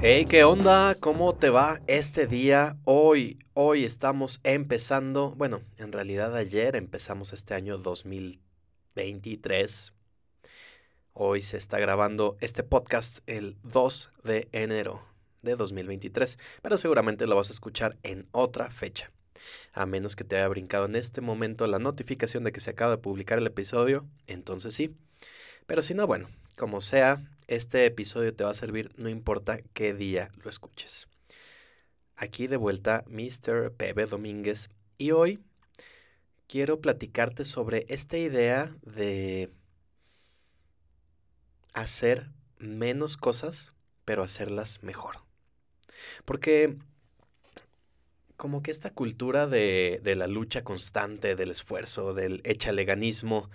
Hey, ¿qué onda? ¿Cómo te va este día? Hoy, hoy estamos empezando, bueno, en realidad ayer empezamos este año 2023. Hoy se está grabando este podcast el 2 de enero de 2023, pero seguramente lo vas a escuchar en otra fecha. A menos que te haya brincado en este momento la notificación de que se acaba de publicar el episodio, entonces sí. Pero si no, bueno, como sea, este episodio te va a servir no importa qué día lo escuches. Aquí de vuelta Mr. Pepe Domínguez y hoy quiero platicarte sobre esta idea de hacer menos cosas, pero hacerlas mejor. Porque como que esta cultura de, de la lucha constante, del esfuerzo, del echaleganismo,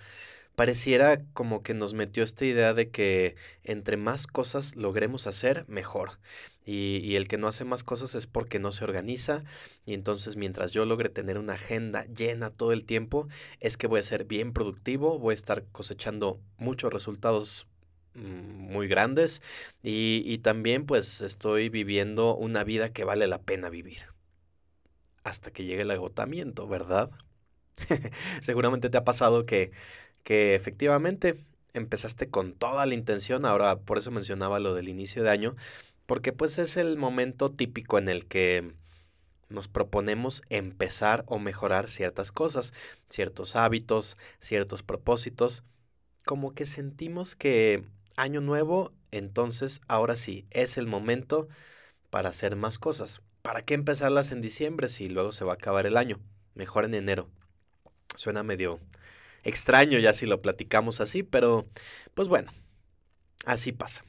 pareciera como que nos metió esta idea de que entre más cosas logremos hacer, mejor. Y, y, el que no hace más cosas es porque no se organiza. Y entonces mientras yo logre tener una agenda llena todo el tiempo, es que voy a ser bien productivo, voy a estar cosechando muchos resultados mm, muy grandes y, y también pues estoy viviendo una vida que vale la pena vivir. Hasta que llegue el agotamiento, ¿verdad? Seguramente te ha pasado que que efectivamente empezaste con toda la intención, ahora por eso mencionaba lo del inicio de año, porque pues es el momento típico en el que nos proponemos empezar o mejorar ciertas cosas, ciertos hábitos, ciertos propósitos, como que sentimos que año nuevo, entonces ahora sí, es el momento para hacer más cosas. ¿Para qué empezarlas en diciembre si luego se va a acabar el año? Mejor en enero. Suena medio extraño ya si lo platicamos así, pero pues bueno, así pasa.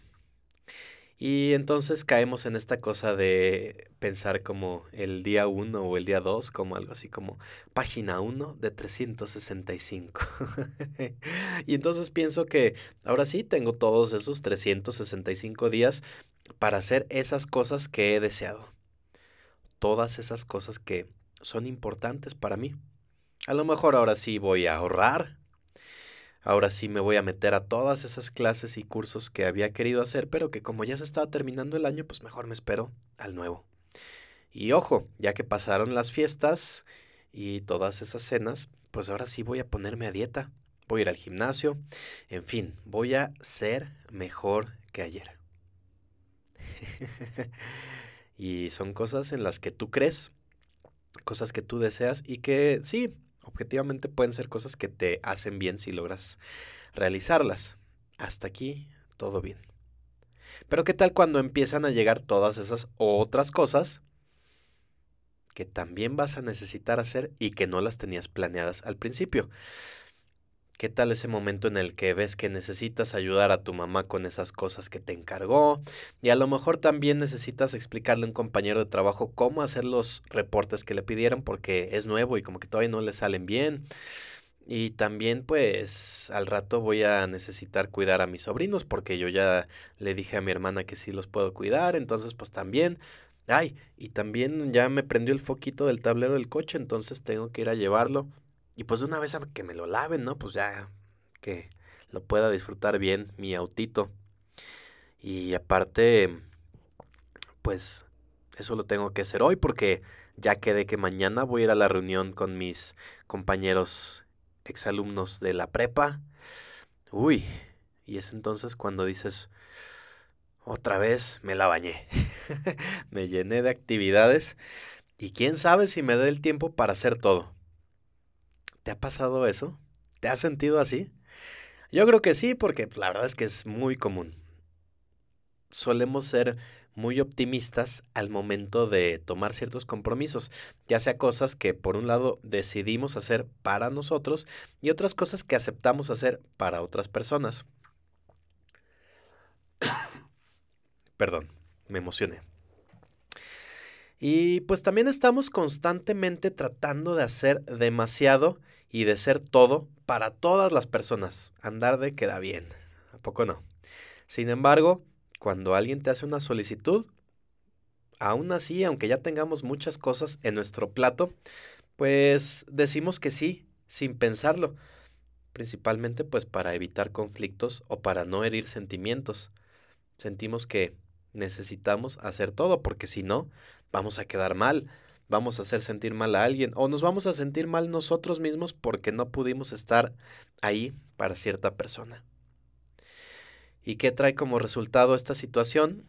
Y entonces caemos en esta cosa de pensar como el día 1 o el día 2, como algo así como página 1 de 365. y entonces pienso que ahora sí tengo todos esos 365 días para hacer esas cosas que he deseado. Todas esas cosas que son importantes para mí. A lo mejor ahora sí voy a ahorrar. Ahora sí me voy a meter a todas esas clases y cursos que había querido hacer, pero que como ya se estaba terminando el año, pues mejor me espero al nuevo. Y ojo, ya que pasaron las fiestas y todas esas cenas, pues ahora sí voy a ponerme a dieta. Voy a ir al gimnasio. En fin, voy a ser mejor que ayer. y son cosas en las que tú crees, cosas que tú deseas y que sí, objetivamente pueden ser cosas que te hacen bien si logras realizarlas. Hasta aquí, todo bien. Pero ¿qué tal cuando empiezan a llegar todas esas otras cosas que también vas a necesitar hacer y que no las tenías planeadas al principio? ¿Qué tal ese momento en el que ves que necesitas ayudar a tu mamá con esas cosas que te encargó? Y a lo mejor también necesitas explicarle a un compañero de trabajo cómo hacer los reportes que le pidieron porque es nuevo y como que todavía no le salen bien. Y también pues al rato voy a necesitar cuidar a mis sobrinos porque yo ya le dije a mi hermana que sí los puedo cuidar, entonces pues también... Ay, y también ya me prendió el foquito del tablero del coche, entonces tengo que ir a llevarlo. Y pues de una vez que me lo laven, ¿no? Pues ya que lo pueda disfrutar bien mi autito. Y aparte, pues eso lo tengo que hacer hoy porque ya quedé que mañana voy a ir a la reunión con mis compañeros exalumnos de la prepa. Uy, y es entonces cuando dices, otra vez me la bañé. me llené de actividades y quién sabe si me dé el tiempo para hacer todo. ¿Te ha pasado eso? ¿Te has sentido así? Yo creo que sí, porque pues, la verdad es que es muy común. Solemos ser muy optimistas al momento de tomar ciertos compromisos, ya sea cosas que por un lado decidimos hacer para nosotros y otras cosas que aceptamos hacer para otras personas. Perdón, me emocioné. Y pues también estamos constantemente tratando de hacer demasiado y de ser todo para todas las personas. Andar de queda bien. ¿A poco no? Sin embargo, cuando alguien te hace una solicitud, aún así, aunque ya tengamos muchas cosas en nuestro plato, pues decimos que sí, sin pensarlo, principalmente pues para evitar conflictos o para no herir sentimientos. Sentimos que necesitamos hacer todo, porque si no, vamos a quedar mal, vamos a hacer sentir mal a alguien o nos vamos a sentir mal nosotros mismos porque no pudimos estar ahí para cierta persona. ¿Y qué trae como resultado esta situación?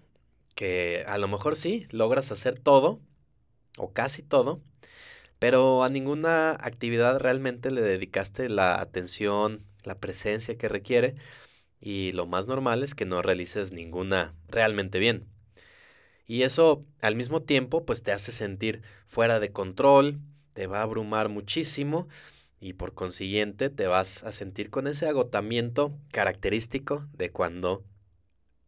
Que a lo mejor sí, logras hacer todo, o casi todo, pero a ninguna actividad realmente le dedicaste la atención, la presencia que requiere, y lo más normal es que no realices ninguna realmente bien. Y eso al mismo tiempo pues te hace sentir fuera de control, te va a abrumar muchísimo y por consiguiente te vas a sentir con ese agotamiento característico de cuando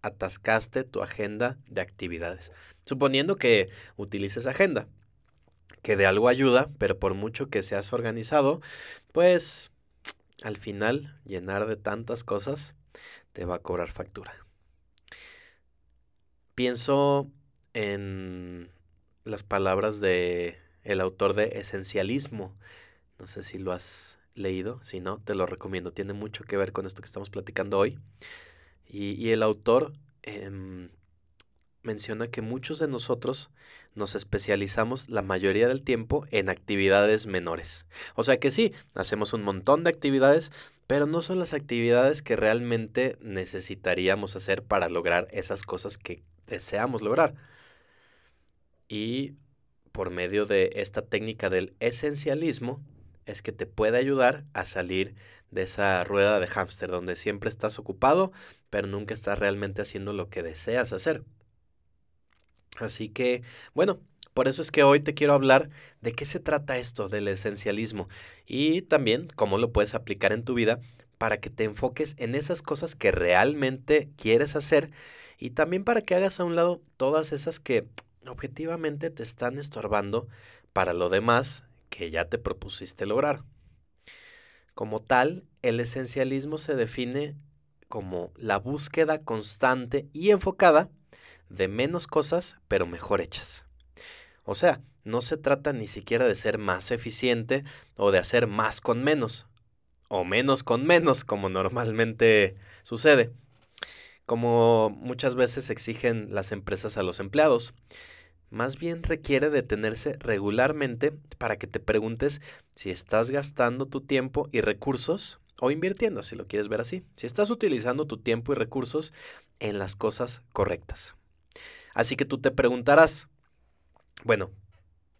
atascaste tu agenda de actividades. Suponiendo que utilices agenda, que de algo ayuda, pero por mucho que seas organizado, pues al final llenar de tantas cosas te va a cobrar factura. Pienso en las palabras de el autor de Esencialismo. No sé si lo has leído, si no, te lo recomiendo. Tiene mucho que ver con esto que estamos platicando hoy. Y, el autor em, menciona que muchos de nosotros nos especializamos la mayoría del tiempo en actividades menores. O sea que sí, hacemos un montón de actividades, pero no son las actividades que realmente necesitaríamos hacer para lograr esas cosas que deseamos lograr. Y por medio de esta técnica del esencialismo es que te puede ayudar a salir de esa rueda de hámster donde siempre estás ocupado, pero nunca estás realmente haciendo lo que deseas hacer. Así que, bueno, por eso es que hoy te quiero hablar de qué se trata esto del esencialismo y también cómo lo puedes aplicar en tu vida para que te enfoques en esas cosas que realmente quieres hacer y también para que hagas a un lado todas esas que objetivamente te están estorbando para lo demás que ya te propusiste lograr. Como tal, el esencialismo se define como la búsqueda constante y enfocada de menos cosas, pero mejor hechas. O sea, no se trata ni siquiera de ser más eficiente o de hacer más con menos, o menos con menos, como normalmente sucede, como muchas veces exigen las empresas a los empleados. Más bien requiere detenerse regularmente para que te preguntes si estás gastando tu tiempo y recursos o invirtiendo, si lo quieres ver así, si estás utilizando tu tiempo y recursos en las cosas correctas. Así que tú te preguntarás, bueno,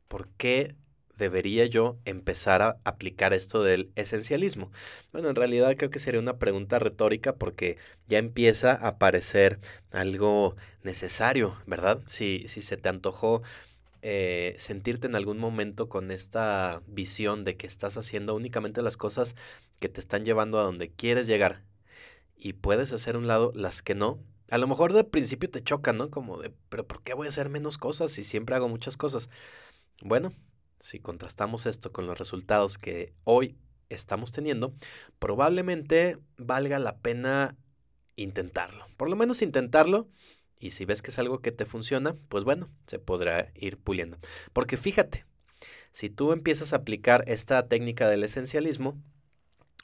¿por qué debería yo empezar a aplicar esto del esencialismo? Bueno, en realidad creo que sería una pregunta retórica porque ya empieza a parecer algo necesario, ¿verdad? Si, si se te antojó eh, sentirte en algún momento con esta visión de que estás haciendo únicamente las cosas que te están llevando a donde quieres llegar y puedes hacer un lado las que no, a lo mejor de principio te choca, ¿no? Como de, pero ¿por qué voy a hacer menos cosas si siempre hago muchas cosas? Bueno, si contrastamos esto con los resultados que hoy estamos teniendo, probablemente valga la pena intentarlo. Por lo menos intentarlo. Y si ves que es algo que te funciona, pues bueno, se podrá ir puliendo. Porque fíjate, si tú empiezas a aplicar esta técnica del esencialismo,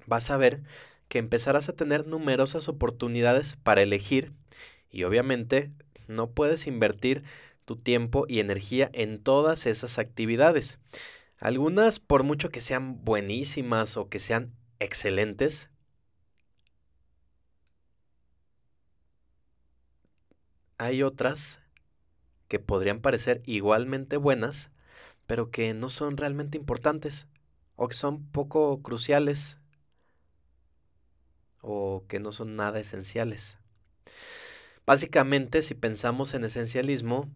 vas a ver que empezarás a tener numerosas oportunidades para elegir y obviamente no puedes invertir tu tiempo y energía en todas esas actividades. Algunas, por mucho que sean buenísimas o que sean excelentes, hay otras que podrían parecer igualmente buenas, pero que no son realmente importantes o que son poco cruciales o que no son nada esenciales. Básicamente, si pensamos en esencialismo,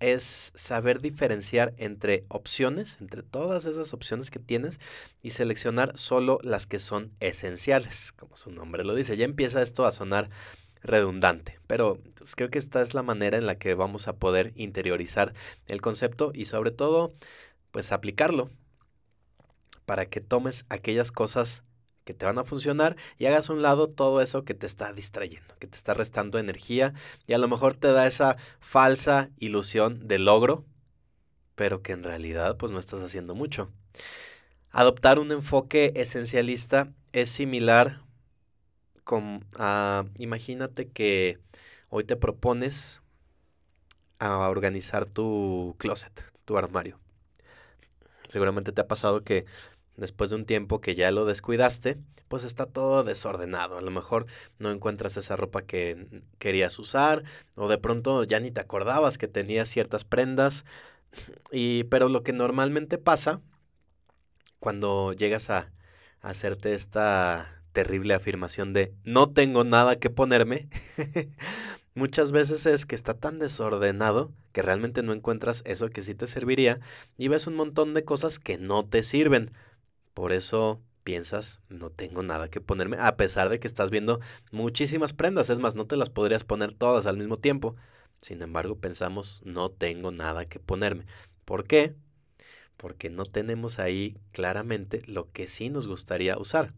es saber diferenciar entre opciones, entre todas esas opciones que tienes, y seleccionar solo las que son esenciales, como su nombre lo dice. Ya empieza esto a sonar redundante, pero pues, creo que esta es la manera en la que vamos a poder interiorizar el concepto y sobre todo, pues aplicarlo para que tomes aquellas cosas que te van a funcionar y hagas a un lado todo eso que te está distrayendo, que te está restando energía y a lo mejor te da esa falsa ilusión de logro, pero que en realidad pues no estás haciendo mucho. Adoptar un enfoque esencialista es similar con a, imagínate que hoy te propones a organizar tu closet, tu armario. Seguramente te ha pasado que después de un tiempo que ya lo descuidaste, pues está todo desordenado. A lo mejor no encuentras esa ropa que querías usar o de pronto ya ni te acordabas que tenías ciertas prendas. Y pero lo que normalmente pasa cuando llegas a, a hacerte esta terrible afirmación de no tengo nada que ponerme, muchas veces es que está tan desordenado que realmente no encuentras eso que sí te serviría y ves un montón de cosas que no te sirven. Por eso piensas, no tengo nada que ponerme, a pesar de que estás viendo muchísimas prendas. Es más, no te las podrías poner todas al mismo tiempo. Sin embargo, pensamos, no tengo nada que ponerme. ¿Por qué? Porque no tenemos ahí claramente lo que sí nos gustaría usar.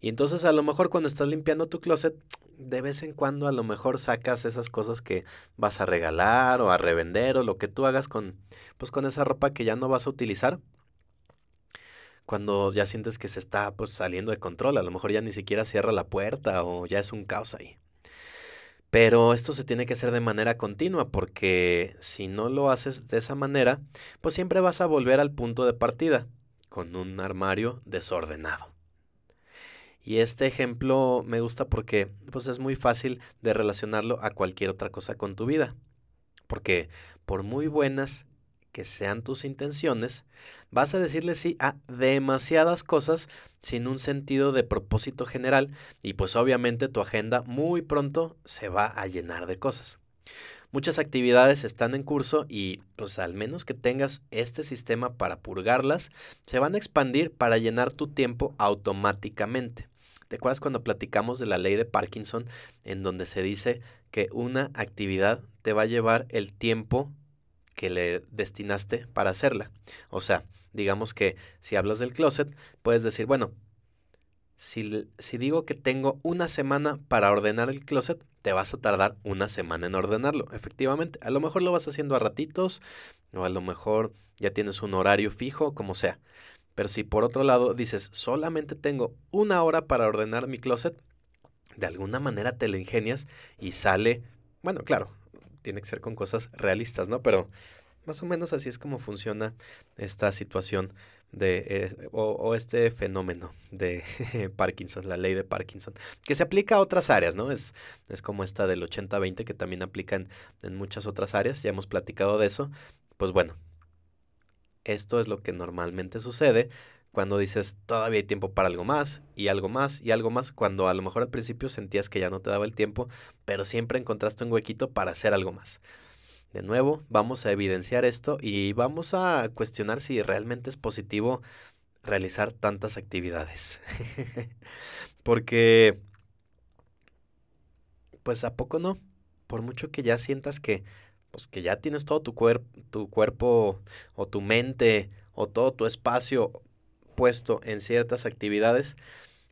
Y entonces a lo mejor cuando estás limpiando tu closet, de vez en cuando a lo mejor sacas esas cosas que vas a regalar o a revender o lo que tú hagas con pues con esa ropa que ya no vas a utilizar cuando ya sientes que se está pues saliendo de control, a lo mejor ya ni siquiera cierra la puerta o ya es un caos ahí. Pero esto se tiene que hacer de manera continua porque si no lo haces de esa manera, pues siempre vas a volver al punto de partida, con un armario desordenado. Y este ejemplo me gusta porque pues es muy fácil de relacionarlo a cualquier otra cosa con tu vida. Porque por muy buenas que sean tus intenciones, vas a decirle sí a demasiadas cosas sin un sentido de propósito general y pues obviamente tu agenda muy pronto se va a llenar de cosas. Muchas actividades están en curso y pues al menos que tengas este sistema para purgarlas, se van a expandir para llenar tu tiempo automáticamente. ¿Te acuerdas cuando platicamos de la ley de Parkinson en donde se dice que una actividad te va a llevar el tiempo que le destinaste para hacerla. O sea, digamos que si hablas del closet, puedes decir, bueno, si, si, digo que tengo una semana para ordenar el closet, te vas a tardar una semana en ordenarlo. Efectivamente, a lo mejor lo vas haciendo a ratitos o a lo mejor ya tienes un horario fijo, como sea. Pero si por otro lado dices, solamente tengo una hora para ordenar mi closet, de alguna manera te lo ingenias y sale, bueno, claro, tiene que ser con cosas realistas, ¿no? Pero más o menos así es como funciona esta situación de eh, o, este fenómeno de Parkinson, la ley de Parkinson, que se aplica a otras áreas, ¿no? Es, es como esta del 80-20 que también aplica en, en muchas otras áreas, ya hemos platicado de eso. Pues bueno, esto es lo que normalmente sucede cuando dices todavía hay tiempo para algo más y algo más y algo más, cuando a lo mejor al principio sentías que ya no te daba el tiempo, pero siempre encontraste un huequito para hacer algo más. De nuevo, vamos a evidenciar esto y vamos a cuestionar si realmente es positivo realizar tantas actividades. Porque, pues a poco no, por mucho que ya sientas que, pues, que ya tienes todo tu, tu cuerpo o tu mente o todo tu espacio puesto en ciertas actividades,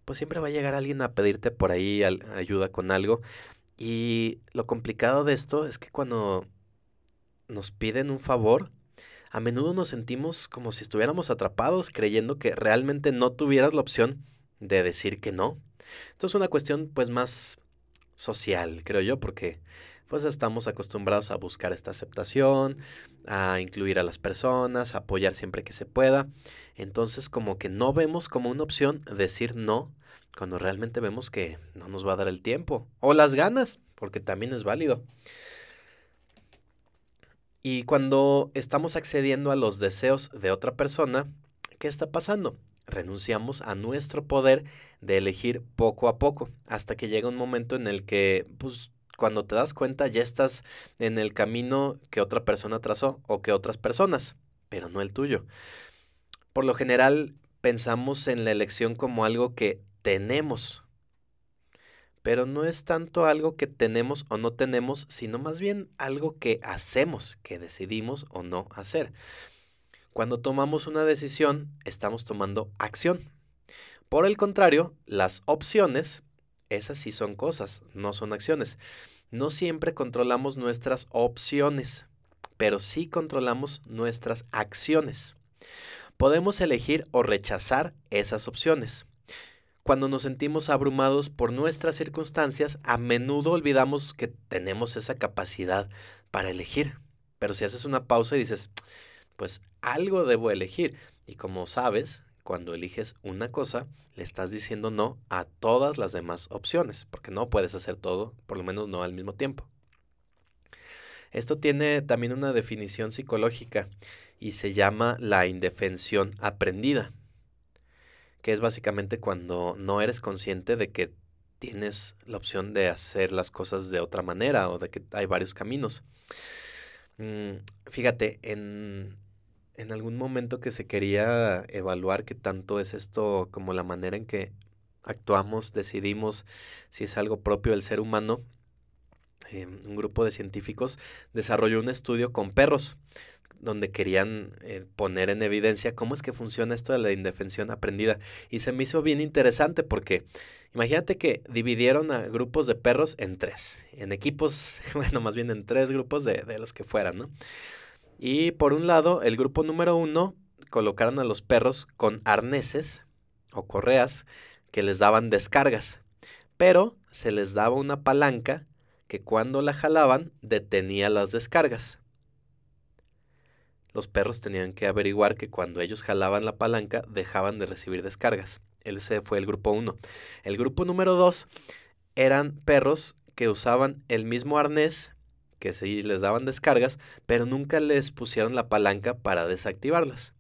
pues siempre va a llegar alguien a pedirte por ahí ayuda con algo. Y lo complicado de esto es que cuando nos piden un favor, a menudo nos sentimos como si estuviéramos atrapados creyendo que realmente no tuvieras la opción de decir que no. Esto es una cuestión pues más social, creo yo, porque pues estamos acostumbrados a buscar esta aceptación, a incluir a las personas, a apoyar siempre que se pueda. Entonces como que no vemos como una opción decir no cuando realmente vemos que no nos va a dar el tiempo o las ganas, porque también es válido. Y cuando estamos accediendo a los deseos de otra persona, ¿qué está pasando? Renunciamos a nuestro poder de elegir poco a poco, hasta que llega un momento en el que pues cuando te das cuenta ya estás en el camino que otra persona trazó o que otras personas, pero no el tuyo. Por lo general pensamos en la elección como algo que tenemos, pero no es tanto algo que tenemos o no tenemos, sino más bien algo que hacemos, que decidimos o no hacer. Cuando tomamos una decisión, estamos tomando acción. Por el contrario, las opciones, esas sí son cosas, no son acciones. No siempre controlamos nuestras opciones, pero sí controlamos nuestras acciones. Podemos elegir o rechazar esas opciones. Cuando nos sentimos abrumados por nuestras circunstancias, a menudo olvidamos que tenemos esa capacidad para elegir. Pero si haces una pausa y dices, pues algo debo elegir. Y como sabes, cuando eliges una cosa, le estás diciendo no a todas las demás opciones, porque no puedes hacer todo, por lo menos no al mismo tiempo. Esto tiene también una definición psicológica y se llama la indefensión aprendida que es básicamente cuando no eres consciente de que tienes la opción de hacer las cosas de otra manera o de que hay varios caminos. Mm, fíjate, en, en algún momento que se quería evaluar qué tanto es esto como la manera en que actuamos, decidimos si es algo propio del ser humano, em, un grupo de científicos desarrolló un estudio con perros donde querían eh, poner en evidencia cómo es que funciona esto de la indefensión aprendida. Y se me hizo bien interesante porque imagínate que dividieron a grupos de perros en tres, en equipos, bueno, más bien en tres grupos de, de los que fueran, ¿no? Y por un lado, el grupo número uno colocaron a los perros con arneses o correas que les daban descargas, pero se les daba una palanca que cuando la jalaban detenía las descargas los perros tenían que averiguar que cuando ellos jalaban la palanca dejaban de recibir descargas. Ese fue el grupo 1. El grupo número 2 eran perros que usaban el mismo arnés, que sí les daban descargas, pero nunca les pusieron la palanca para desactivarlas.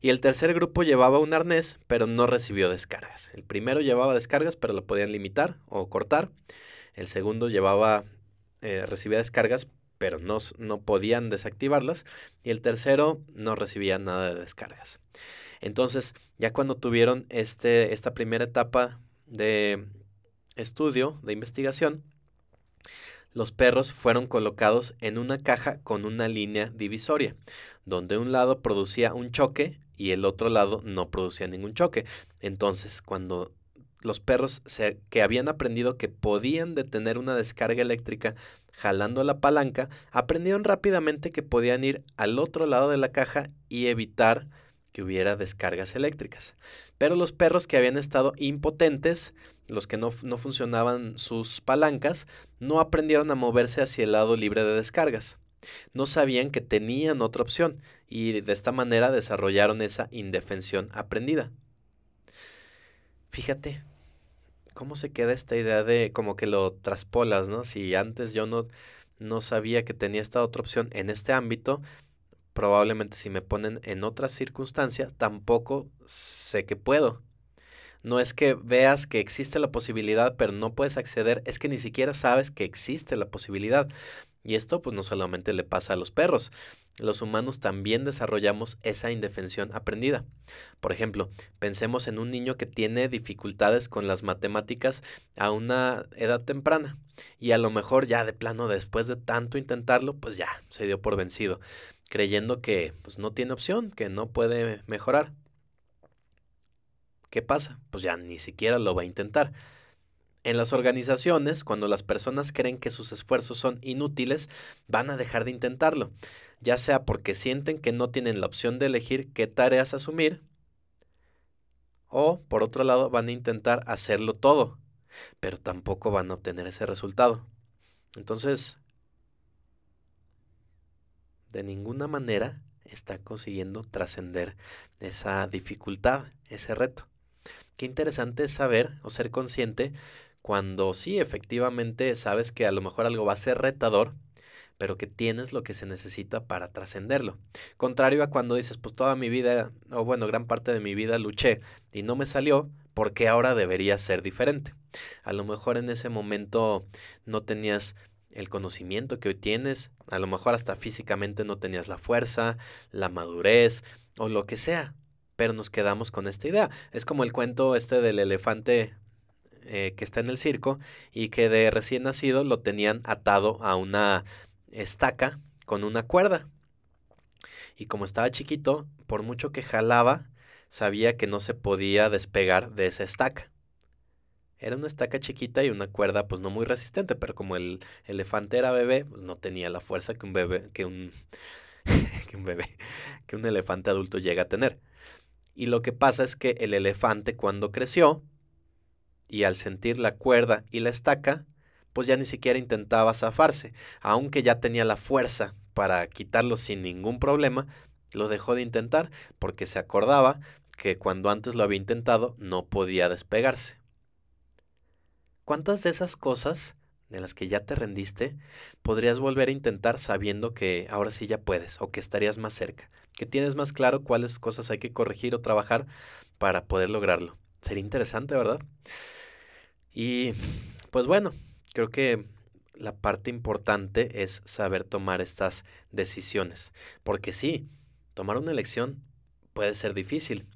Y el tercer grupo llevaba un arnés, pero no recibió descargas. El primero llevaba descargas, pero lo podían limitar o cortar. El segundo llevaba, eh, recibía descargas, pero no, no podían desactivarlas. Y el tercero no recibía nada de descargas. Entonces, ya cuando tuvieron este, esta primera etapa de estudio, de investigación, los perros fueron colocados en una caja con una línea divisoria, donde un lado producía un choque y el otro lado no producía ningún choque. Entonces, cuando los perros que habían aprendido que podían detener una descarga eléctrica jalando la palanca, aprendieron rápidamente que podían ir al otro lado de la caja y evitar que hubiera descargas eléctricas. Pero los perros que habían estado impotentes, los que no, no funcionaban sus palancas, no aprendieron a moverse hacia el lado libre de descargas. No sabían que tenían otra opción y de esta manera desarrollaron esa indefensión aprendida. Fíjate, ¿cómo se queda esta idea de como que lo traspolas, ¿no? Si antes yo no, no sabía que tenía esta otra opción en este ámbito, probablemente si me ponen en otras circunstancias, tampoco sé que puedo. No es que veas que existe la posibilidad, pero no puedes acceder, es que ni siquiera sabes que existe la posibilidad. Y esto pues no solamente le pasa a los perros, los humanos también desarrollamos esa indefensión aprendida. Por ejemplo, pensemos en un niño que tiene dificultades con las matemáticas a una edad temprana y a lo mejor ya de plano después de tanto intentarlo, pues ya se dio por vencido, creyendo que pues no tiene opción, que no puede mejorar. ¿Qué pasa? Pues ya ni siquiera lo va a intentar. En las organizaciones, cuando las personas creen que sus esfuerzos son inútiles, van a dejar de intentarlo, ya sea porque sienten que no tienen la opción de elegir qué tareas asumir, o por otro lado van a intentar hacerlo todo, pero tampoco van a obtener ese resultado. Entonces, de ninguna manera está consiguiendo trascender esa dificultad, ese reto. Qué interesante es saber o ser consciente cuando sí, efectivamente, sabes que a lo mejor algo va a ser retador, pero que tienes lo que se necesita para trascenderlo. Contrario a cuando dices, pues toda mi vida, o bueno, gran parte de mi vida luché y no me salió, porque ahora debería ser diferente. A lo mejor en ese momento no tenías el conocimiento que hoy tienes, a lo mejor hasta físicamente no tenías la fuerza, la madurez o lo que sea, pero nos quedamos con esta idea. Es como el cuento este del elefante eh, que está en el circo y que de recién nacido lo tenían atado a una estaca con una cuerda. Y como estaba chiquito, por mucho que jalaba, sabía que no se podía despegar de esa estaca. Era una estaca chiquita y una cuerda pues no muy resistente, pero como el elefante era bebé, pues no tenía la fuerza que un bebé, que un, que un bebé, que un elefante adulto llega a tener. Y lo que pasa es que el elefante cuando creció y al sentir la cuerda y la estaca, pues ya ni siquiera intentaba zafarse, aunque ya tenía la fuerza para quitarlo sin ningún problema, lo dejó de intentar porque se acordaba que cuando antes lo había intentado no podía despegarse. ¿Cuántas de esas cosas de las que ya te rendiste podrías volver a intentar sabiendo que ahora sí ya puedes o que estarías más cerca, que tienes más claro cuáles cosas hay que corregir o trabajar para poder lograrlo? Sería interesante, ¿verdad? Y pues bueno, creo que la parte importante es saber tomar estas decisiones, porque sí, tomar una elección puede ser difícil,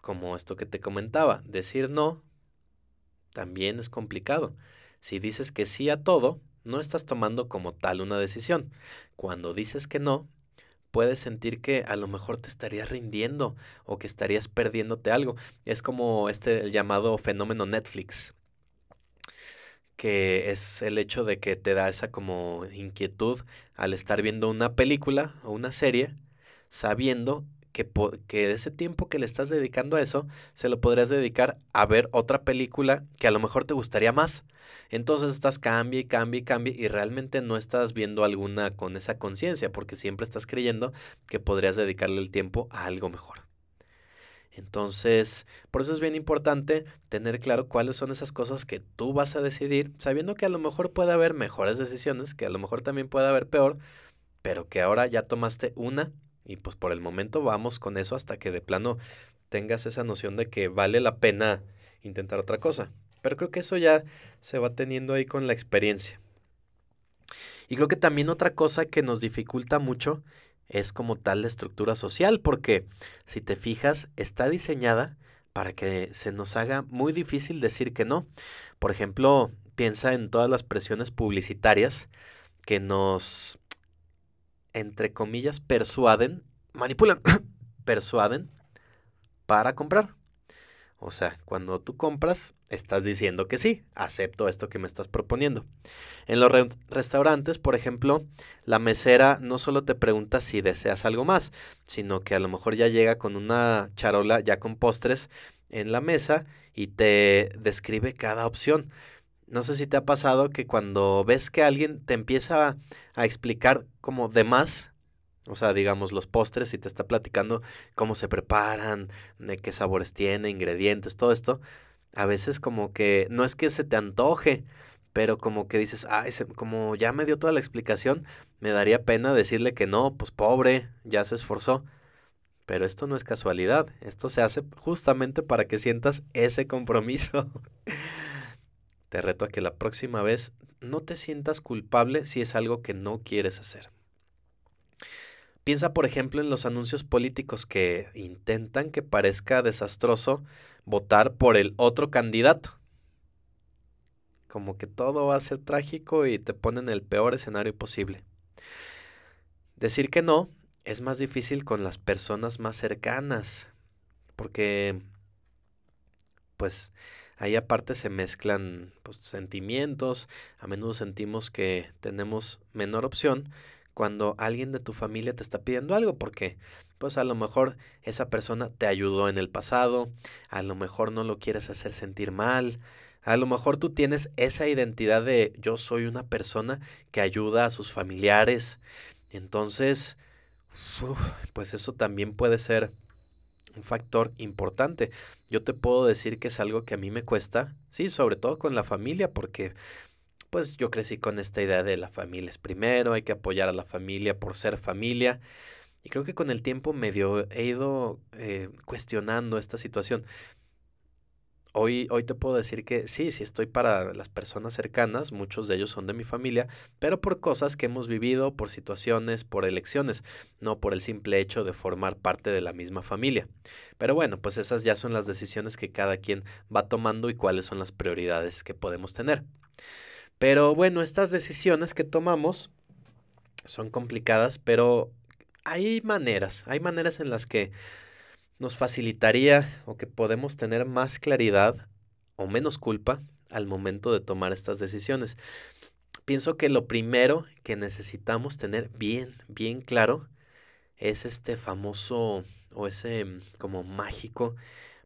como esto que te comentaba, decir no también es complicado. Si dices que sí a todo, no estás tomando como tal una decisión. Cuando dices que no, puedes sentir que a lo mejor te estarías rindiendo o que estarías perdiéndote algo. Es como este el llamado fenómeno Netflix, que es el hecho de que te da esa como inquietud al estar viendo una película o una serie sabiendo que, que ese tiempo que le estás dedicando a eso, se lo podrías dedicar a ver otra película que a lo mejor te gustaría más. Entonces estás cambie y cambie y cambie y realmente no estás viendo alguna con esa conciencia porque siempre estás creyendo que podrías dedicarle el tiempo a algo mejor. Entonces, por eso es bien importante tener claro cuáles son esas cosas que tú vas a decidir, sabiendo que a lo mejor puede haber mejores decisiones, que a lo mejor también puede haber peor, pero que ahora ya tomaste una y pues por el momento vamos con eso hasta que de plano tengas esa noción de que vale la pena intentar otra cosa. Pero creo que eso ya se va teniendo ahí con la experiencia. Y creo que también otra cosa que nos dificulta mucho es como tal la estructura social, porque si te fijas, está diseñada para que se nos haga muy difícil decir que no. Por ejemplo, piensa en todas las presiones publicitarias que nos entre comillas, persuaden, manipulan, persuaden para comprar. O sea, cuando tú compras, estás diciendo que sí, acepto esto que me estás proponiendo. En los restaurantes, por ejemplo, la mesera no solo te pregunta si deseas algo más, sino que a lo mejor ya llega con una charola ya con postres en la mesa y te describe cada opción. No sé si te ha pasado que cuando ves que alguien te empieza a, explicar como de más, o sea, digamos los postres y te está platicando cómo se preparan, de qué sabores tiene, ingredientes, todo esto, a veces como que no es que se te antoje, pero como que dices, ah, como ya me dio toda la explicación, me daría pena decirle que no, pues pobre, ya se esforzó. Pero esto no es casualidad, esto se hace justamente para que sientas ese compromiso. Te reto a que la próxima vez no te sientas culpable si es algo que no quieres hacer. Piensa, por ejemplo, en los anuncios políticos que intentan que parezca desastroso votar por el otro candidato. Como que todo va a ser trágico y te ponen el peor escenario posible. Decir que no es más difícil con las personas más cercanas, porque pues Ahí aparte se mezclan pues, sentimientos, a menudo sentimos que tenemos menor opción cuando alguien de tu familia te está pidiendo algo, porque pues a lo mejor esa persona te ayudó en el pasado, a lo mejor no lo quieres hacer sentir mal, a lo mejor tú tienes esa identidad de yo soy una persona que ayuda a sus familiares, entonces, pues eso también puede ser un factor importante. Yo te puedo decir que es algo que a mí me cuesta, sí, sobre todo con la familia, porque pues yo crecí con esta idea de la familia es primero, hay que apoyar a la familia por ser familia. Y creo que con el tiempo medio he ido eh, cuestionando esta situación. Hoy, hoy te puedo decir que sí, sí estoy para las personas cercanas, muchos de ellos son de mi familia, pero por cosas que hemos vivido, por situaciones, por elecciones, no por el simple hecho de formar parte de la misma familia. Pero bueno, pues esas ya son las decisiones que cada quien va tomando y cuáles son las prioridades que podemos tener. Pero bueno, estas decisiones que tomamos son complicadas, pero hay maneras, hay maneras en las que nos facilitaría o que podemos tener más claridad o menos culpa al momento de tomar estas decisiones. Pienso que lo primero que necesitamos tener bien, bien claro es este famoso o ese mm, como mágico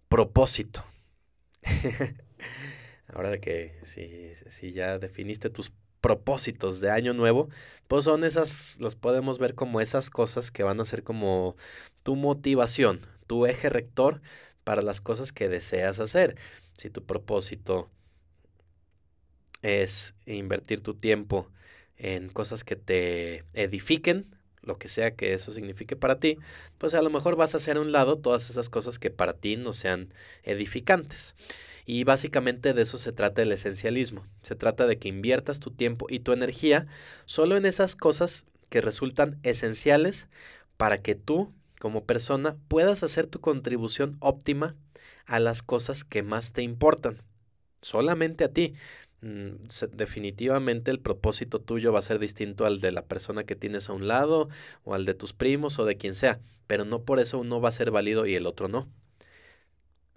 propósito. Ahora que si, si ya definiste tus propósitos de año nuevo, pues son esas, los podemos ver como esas cosas que van a ser como tu motivación, tu eje rector para las cosas que deseas hacer. Si tu propósito es invertir tu tiempo en cosas que te edifiquen, lo que sea que eso signifique para ti, pues a lo mejor vas a hacer a un lado todas esas cosas que para ti no sean edificantes. Y básicamente de eso se trata el esencialismo. Se trata de que inviertas tu tiempo y tu energía solo en esas cosas que resultan esenciales para que tú como persona puedas hacer tu contribución óptima a las cosas que más te importan. Solamente a ti. Mm, definitivamente el propósito tuyo va a ser distinto al de la persona que tienes a un lado o al de tus primos o de quien sea, pero no por eso uno va a ser válido y el otro no.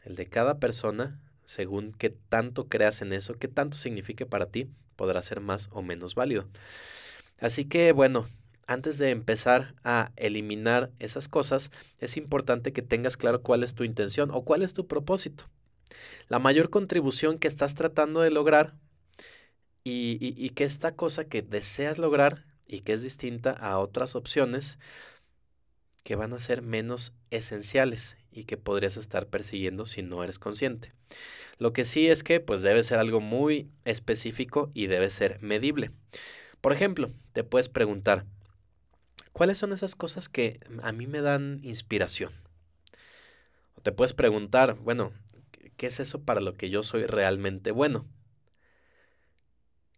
El de cada persona, según qué tanto creas en eso, qué tanto signifique para ti, podrá ser más o menos válido. Así que bueno, antes de empezar a eliminar esas cosas, es importante que tengas claro cuál es tu intención o cuál es tu propósito. La mayor contribución que estás tratando de lograr y, y, que esta cosa que deseas lograr y que es distinta a otras opciones que van a ser menos esenciales y que podrías estar persiguiendo si no eres consciente. Lo que sí es que pues debe ser algo muy específico y debe ser medible. Por ejemplo, te puedes preguntar, ¿Cuáles son esas cosas que a mí me dan inspiración? O te puedes preguntar, bueno, ¿qué es eso para lo que yo soy realmente bueno?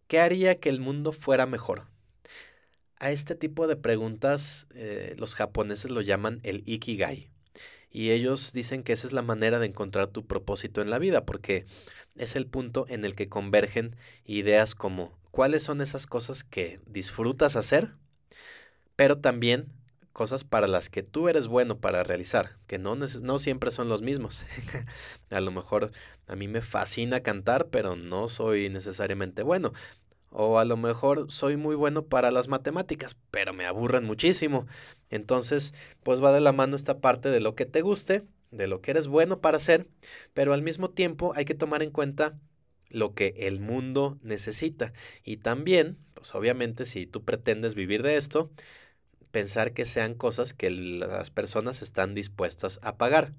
¿Qué haría que el mundo fuera mejor? A este tipo de preguntas eh, los japoneses lo llaman el ikigai. Y ellos dicen que esa es la manera de encontrar tu propósito en la vida, porque es el punto en el que convergen ideas como cuáles son esas cosas que disfrutas hacer pero también cosas para las que tú eres bueno para realizar, que no, no siempre son los mismos. a lo mejor a mí me fascina cantar, pero no soy necesariamente bueno. O a lo mejor soy muy bueno para las matemáticas, pero me aburren muchísimo. Entonces, pues va de la mano esta parte de lo que te guste, de lo que eres bueno para hacer, pero al mismo tiempo hay que tomar en cuenta lo que el mundo necesita. Y también, pues obviamente si tú pretendes vivir de esto, pensar que sean cosas que las personas están dispuestas a pagar.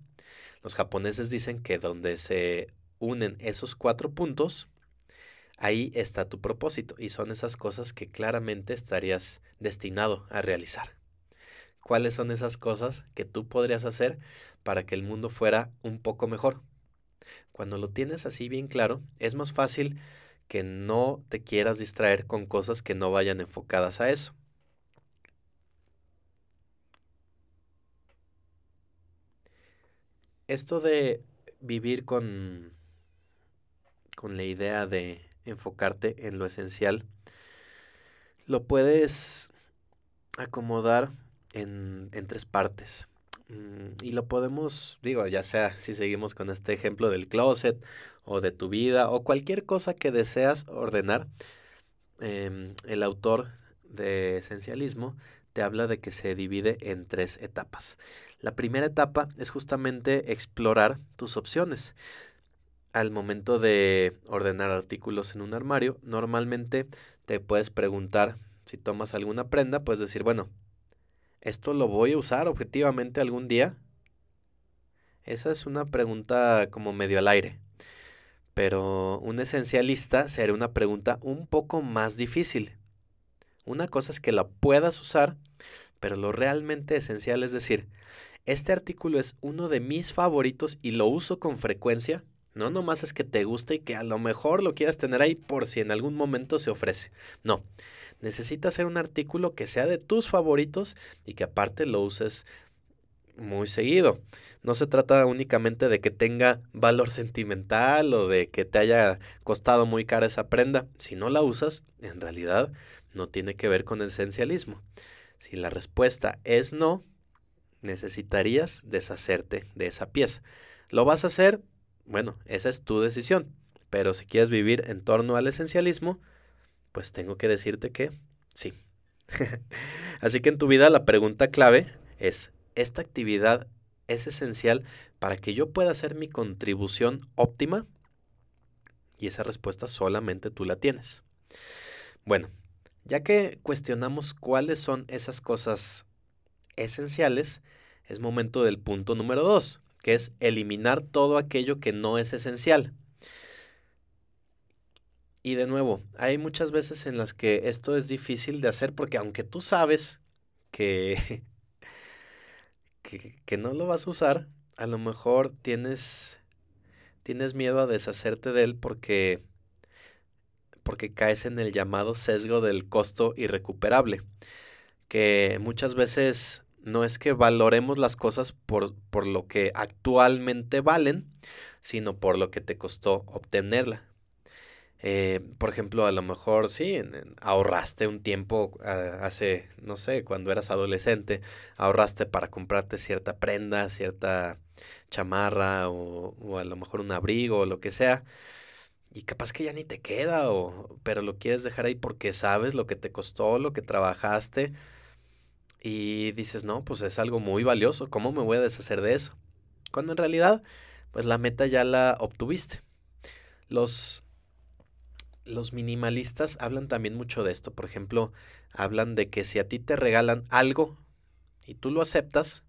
Los japoneses dicen que donde se unen esos cuatro puntos, ahí está tu propósito y son esas cosas que claramente estarías destinado a realizar. ¿Cuáles son esas cosas que tú podrías hacer para que el mundo fuera un poco mejor? Cuando lo tienes así bien claro, es más fácil que no te quieras distraer con cosas que no vayan enfocadas a eso. Esto de vivir con, con la idea de enfocarte en lo esencial, lo puedes acomodar en, en tres partes. Mm, y lo podemos, digo, ya sea si seguimos con este ejemplo del closet o de tu vida o cualquier cosa que deseas ordenar, em, el autor de esencialismo te habla de que se divide en tres etapas. La primera etapa es justamente explorar tus opciones. Al momento de ordenar artículos en un armario, normalmente te puedes preguntar si tomas alguna prenda, puedes decir, bueno, ¿esto lo voy a usar objetivamente algún día? Esa es una pregunta como medio al aire. Pero un esencialista sería una pregunta un poco más difícil. Una cosa es que la puedas usar, pero lo realmente esencial es decir, este artículo es uno de mis favoritos y lo uso con frecuencia. No nomás es que te guste y que a lo mejor lo quieras tener ahí por si en algún momento se ofrece. No, necesitas ser un artículo que sea de tus favoritos y que aparte lo uses muy seguido. No se trata únicamente de que tenga valor sentimental o de que te haya costado muy cara esa prenda. Si no la usas, en realidad no tiene que ver con esencialismo. Si la respuesta es no, necesitarías deshacerte de esa pieza. ¿Lo vas a hacer? Bueno, esa es tu decisión. Pero si quieres vivir en torno al esencialismo, pues tengo que decirte que sí. Así que en tu vida la pregunta clave es, ¿esta actividad es esencial para que yo pueda hacer mi contribución óptima? Y esa respuesta solamente tú la tienes. Bueno, ya que cuestionamos cuáles son esas cosas esenciales, es momento del punto número dos, que es eliminar todo aquello que no es esencial. Y de nuevo, hay muchas veces en las que esto es difícil de hacer porque aunque tú sabes que, que, que no lo vas a usar, a lo mejor tienes, tienes miedo a deshacerte de él porque porque caes en el llamado sesgo del costo irrecuperable, que muchas veces no es que valoremos las cosas por, por lo que actualmente valen, sino por lo que te costó obtenerla. Eh, por ejemplo, a lo mejor sí, ahorraste un tiempo ah, hace, no sé, cuando eras adolescente, ahorraste para comprarte cierta prenda, cierta chamarra o, o a lo mejor un abrigo o lo que sea y capaz que ya ni te queda, o, pero lo quieres dejar ahí porque sabes lo que te costó, lo que trabajaste, y dices, no, pues es algo muy valioso, ¿cómo me voy a deshacer de eso? Cuando en realidad, pues la meta ya la obtuviste. Los, los minimalistas hablan también mucho de esto, por ejemplo, hablan de que si a ti te regalan algo y tú lo aceptas,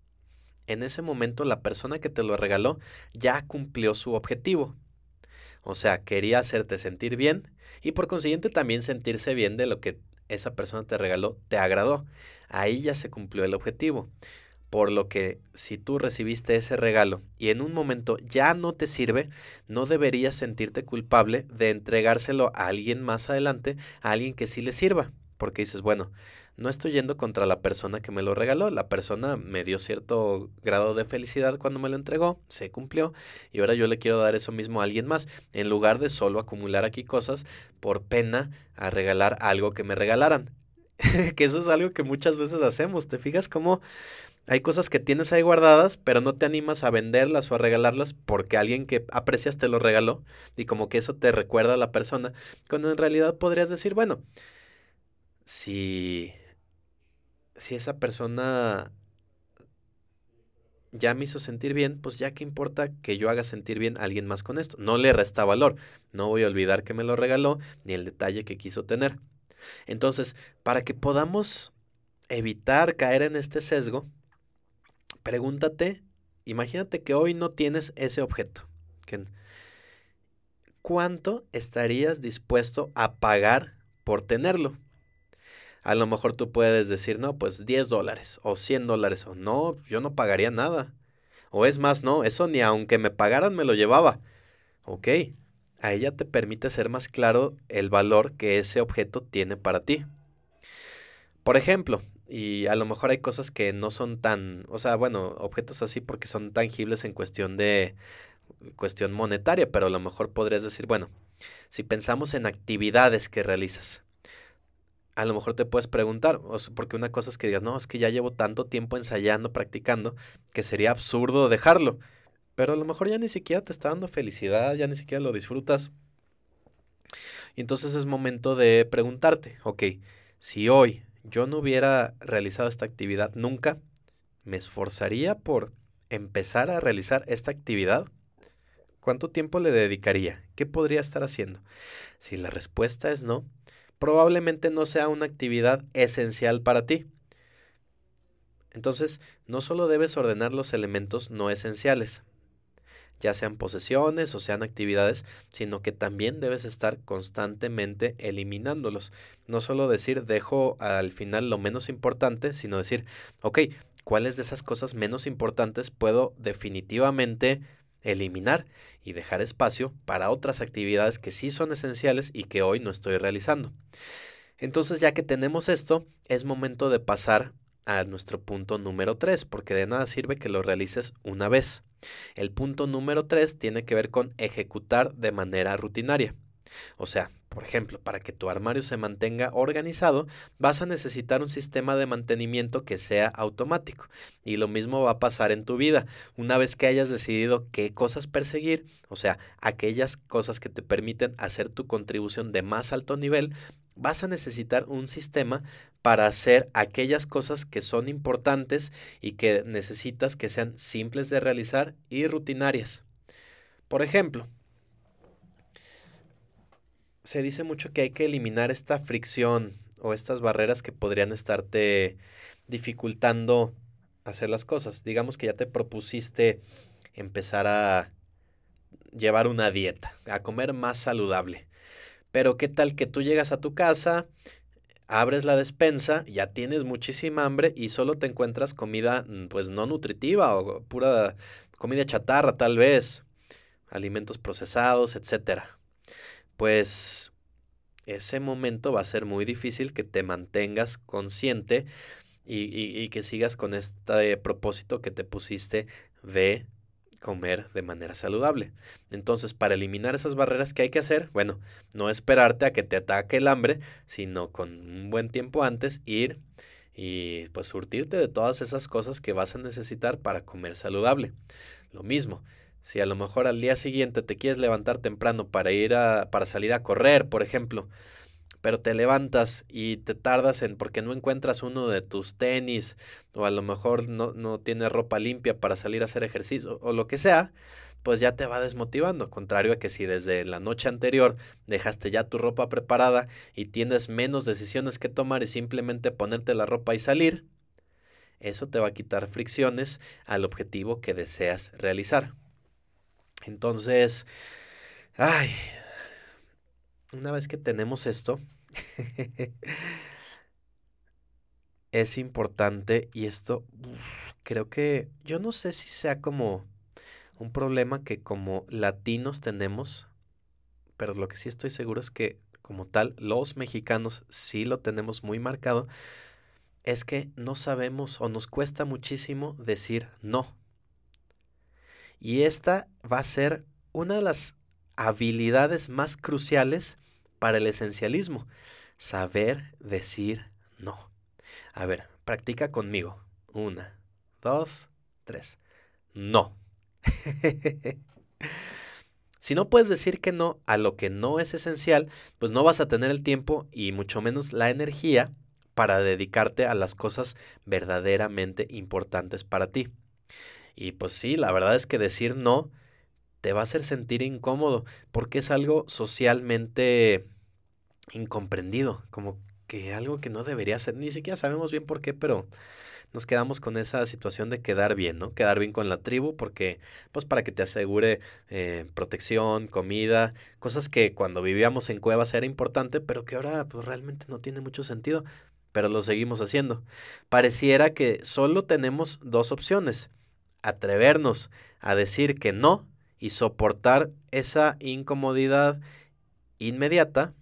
en ese momento la persona que te lo regaló ya cumplió su objetivo. O sea, quería hacerte sentir bien y por consiguiente también sentirse bien de lo que esa persona te regaló, te agradó. Ahí ya se cumplió el objetivo. Por lo que si tú recibiste ese regalo y en un momento ya no te sirve, no deberías sentirte culpable de entregárselo a alguien más adelante, a alguien que sí le sirva. Porque dices, bueno, no estoy yendo contra la persona que me lo regaló. La persona me dio cierto grado de felicidad cuando me lo entregó, se cumplió y ahora yo le quiero dar eso mismo a alguien más, en lugar de solo acumular aquí cosas por pena a regalar algo que me regalaran. que eso es algo que muchas veces hacemos. ¿Te fijas cómo hay cosas que tienes ahí guardadas, pero no te animas a venderlas o a regalarlas porque alguien que aprecias te lo regaló y como que eso te recuerda a la persona, cuando en realidad podrías decir, bueno, si si esa persona ya me hizo sentir bien, pues ya que importa que yo haga sentir bien a alguien más con esto. No le resta valor. No voy a olvidar que me lo regaló ni el detalle que quiso tener. Entonces, para que podamos evitar caer en este sesgo, pregúntate, imagínate que hoy no tienes ese objeto. ¿Cuánto estarías dispuesto a pagar por tenerlo? A lo mejor tú puedes decir, no, pues 10 dólares o 100 dólares o no, yo no pagaría nada. O es más, no, eso ni aunque me pagaran me lo llevaba. Ok, a ella te permite ser más claro el valor que ese objeto tiene para ti. Por ejemplo, y a lo mejor hay cosas que no son tan, o sea, bueno, objetos así porque son tangibles en cuestión de cuestión monetaria, pero a lo mejor podrías decir, bueno, si pensamos en actividades que realizas, a lo mejor te puedes preguntar, porque una cosa es que digas, no, es que ya llevo tanto tiempo ensayando, practicando, que sería absurdo dejarlo. Pero a lo mejor ya ni siquiera te está dando felicidad, ya ni siquiera lo disfrutas. Y entonces es momento de preguntarte, ok, si hoy yo no hubiera realizado esta actividad nunca, ¿me esforzaría por empezar a realizar esta actividad? ¿Cuánto tiempo le dedicaría? ¿Qué podría estar haciendo? Si la respuesta es no, probablemente no sea una actividad esencial para ti. Entonces, no solo debes ordenar los elementos no esenciales, ya sean posesiones o sean actividades, sino que también debes estar constantemente eliminándolos. No solo decir dejo al final lo menos importante, sino decir, ok, ¿cuáles de esas cosas menos importantes puedo definitivamente eliminar y dejar espacio para otras actividades que sí son esenciales y que hoy no estoy realizando. Entonces, ya que tenemos esto, es momento de pasar a nuestro punto número 3, porque de nada sirve que lo realices una vez. El punto número 3 tiene que ver con ejecutar de manera rutinaria. O sea, por ejemplo, para que tu armario se mantenga organizado, vas a necesitar un sistema de mantenimiento que sea automático. Y lo mismo va a pasar en tu vida. Una vez que hayas decidido qué cosas perseguir, o sea, aquellas cosas que te permiten hacer tu contribución de más alto nivel, vas a necesitar un sistema para hacer aquellas cosas que son importantes y que necesitas que sean simples de realizar y rutinarias. Por ejemplo, se dice mucho que hay que eliminar esta fricción o estas barreras que podrían estarte dificultando hacer las cosas. Digamos que ya te propusiste empezar a llevar una dieta, a comer más saludable. Pero qué tal que tú llegas a tu casa, abres la despensa, ya tienes muchísima hambre y solo te encuentras comida mm, pues no nutritiva o pura comida chatarra tal vez, alimentos procesados, etcétera pues ese momento va a ser muy difícil que te mantengas consciente y, que sigas con este propósito que te pusiste de comer de manera saludable. Entonces, para eliminar esas barreras que hay que hacer, bueno, no esperarte a que te ataque el hambre, sino con un buen tiempo antes ir y pues surtirte de todas esas cosas que vas a necesitar para comer saludable. Lo mismo, si a lo mejor al día siguiente te quieres levantar temprano para ir a para salir a correr, por ejemplo, pero te levantas y te tardas en porque no encuentras uno de tus tenis o a lo mejor no, no tienes ropa limpia para salir a hacer ejercicio o lo que sea, pues ya te va desmotivando. Contrario a que si desde la noche anterior dejaste ya tu ropa preparada y tienes menos decisiones que tomar y simplemente ponerte la ropa y salir, eso te va a quitar fricciones al objetivo que deseas realizar. Entonces, ay, una vez que tenemos esto, es importante y esto creo que yo no sé si sea como un problema que como latinos tenemos, pero lo que sí estoy seguro es que como tal los mexicanos sí lo tenemos muy marcado, es que no sabemos o nos cuesta muchísimo decir no. Y esta va a ser una de las habilidades más cruciales para el esencialismo. Saber decir no. A ver, practica conmigo. Una, dos, tres. No. si no puedes decir que no a lo que no es esencial, pues no vas a tener el tiempo y mucho menos la energía para dedicarte a las cosas verdaderamente importantes para ti. Y pues sí, la verdad es que decir no te va a hacer sentir incómodo porque es algo socialmente incomprendido, como que algo que no debería ser, ni siquiera sabemos bien por qué, pero nos quedamos con esa situación de quedar bien, ¿no? Quedar bien con la tribu porque, pues para que te asegure eh, protección, comida, cosas que cuando vivíamos en cuevas era importante, pero que ahora pues realmente no tiene mucho sentido, pero lo seguimos haciendo. Pareciera que solo tenemos dos opciones atrevernos a decir que no y soportar esa incomodidad inmediata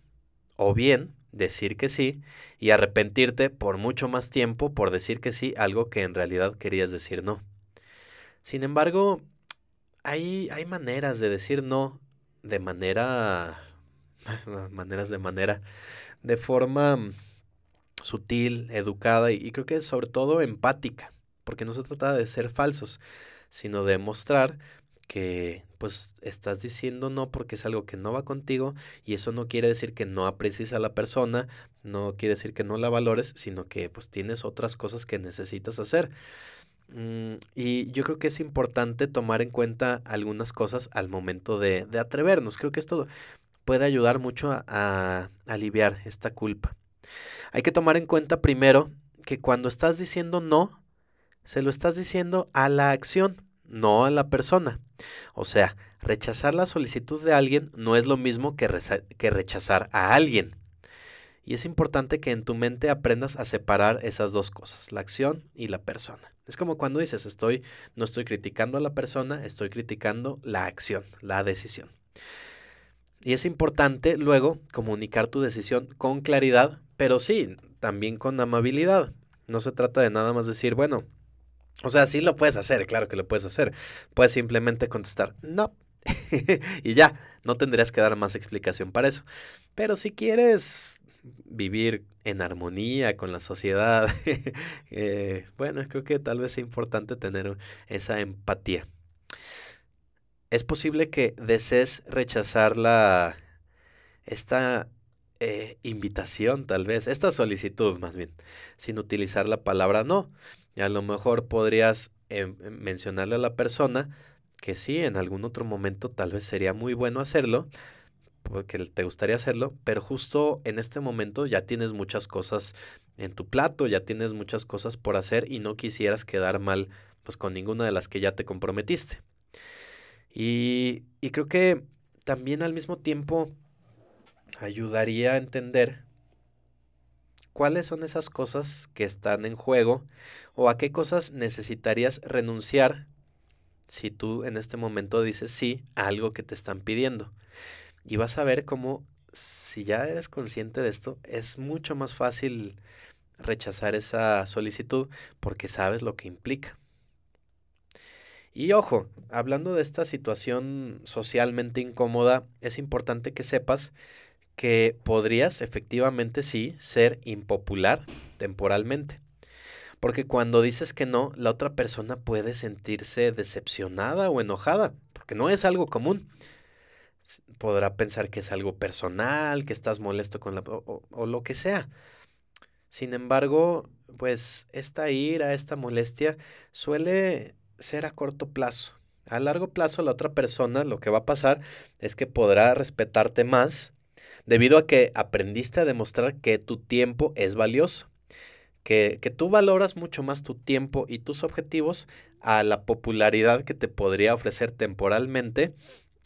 o bien decir que sí y arrepentirte por mucho más tiempo por decir que sí algo que en realidad querías decir no. Sin embargo, hay, hay maneras de decir no de manera... maneras de manera... de forma sutil, educada y creo que sobre todo empática porque no se trata de ser falsos, sino de mostrar que pues estás diciendo no porque es algo que no va contigo y eso no quiere decir que no aprecies a la persona, no quiere decir que no la valores, sino que pues tienes otras cosas que necesitas hacer. Mm, y yo creo que es importante tomar en cuenta algunas cosas al momento de, de atrevernos. Creo que esto puede ayudar mucho a, a aliviar esta culpa. Hay que tomar en cuenta primero que cuando estás diciendo no, se lo estás diciendo a la acción, no a la persona. O sea, rechazar la solicitud de alguien no es lo mismo que, rechazar a alguien. Y es importante que en tu mente aprendas a separar esas dos cosas, la acción y la persona. Es como cuando dices, estoy, no estoy criticando a la persona, estoy criticando la acción, la decisión. Y es importante luego comunicar tu decisión con claridad, pero sí, también con amabilidad. No se trata de nada más decir, bueno, o sea, sí lo puedes hacer, claro que lo puedes hacer. Puedes simplemente contestar, no. y ya, no tendrías que dar más explicación para eso. Pero si quieres vivir en armonía con la sociedad. Eh, bueno, creo que tal vez sea importante tener esa empatía. Es posible que desees rechazar la esta eh, invitación, tal vez, esta solicitud más bien, sin utilizar la palabra no. Y a lo mejor podrías em, mencionarle a la persona que sí, en algún otro momento tal vez sería muy bueno hacerlo, porque te gustaría hacerlo, pero justo en este momento ya tienes muchas cosas en tu plato, ya tienes muchas cosas por hacer y no quisieras quedar mal pues con ninguna de las que ya te comprometiste. Y, y creo que también al mismo tiempo ayudaría a entender cuáles son esas cosas que están en juego o a qué cosas necesitarías renunciar si tú en este momento dices sí a algo que te están pidiendo. Y vas a ver cómo, si ya eres consciente de esto, es mucho más fácil rechazar esa solicitud porque sabes lo que implica. Y ojo, hablando de esta situación socialmente incómoda, es importante que sepas que podrías efectivamente sí ser impopular temporalmente. Porque cuando dices que no, la otra persona puede sentirse decepcionada o enojada, porque no es algo común podrá pensar que es algo personal, que estás molesto con la... o, lo que sea. Sin embargo, pues esta ira, esta molestia suele ser a corto plazo. A largo plazo la otra persona lo que va a pasar es que podrá respetarte más debido a que aprendiste a demostrar que tu tiempo es valioso, que, que tú valoras mucho más tu tiempo y tus objetivos a la popularidad que te podría ofrecer temporalmente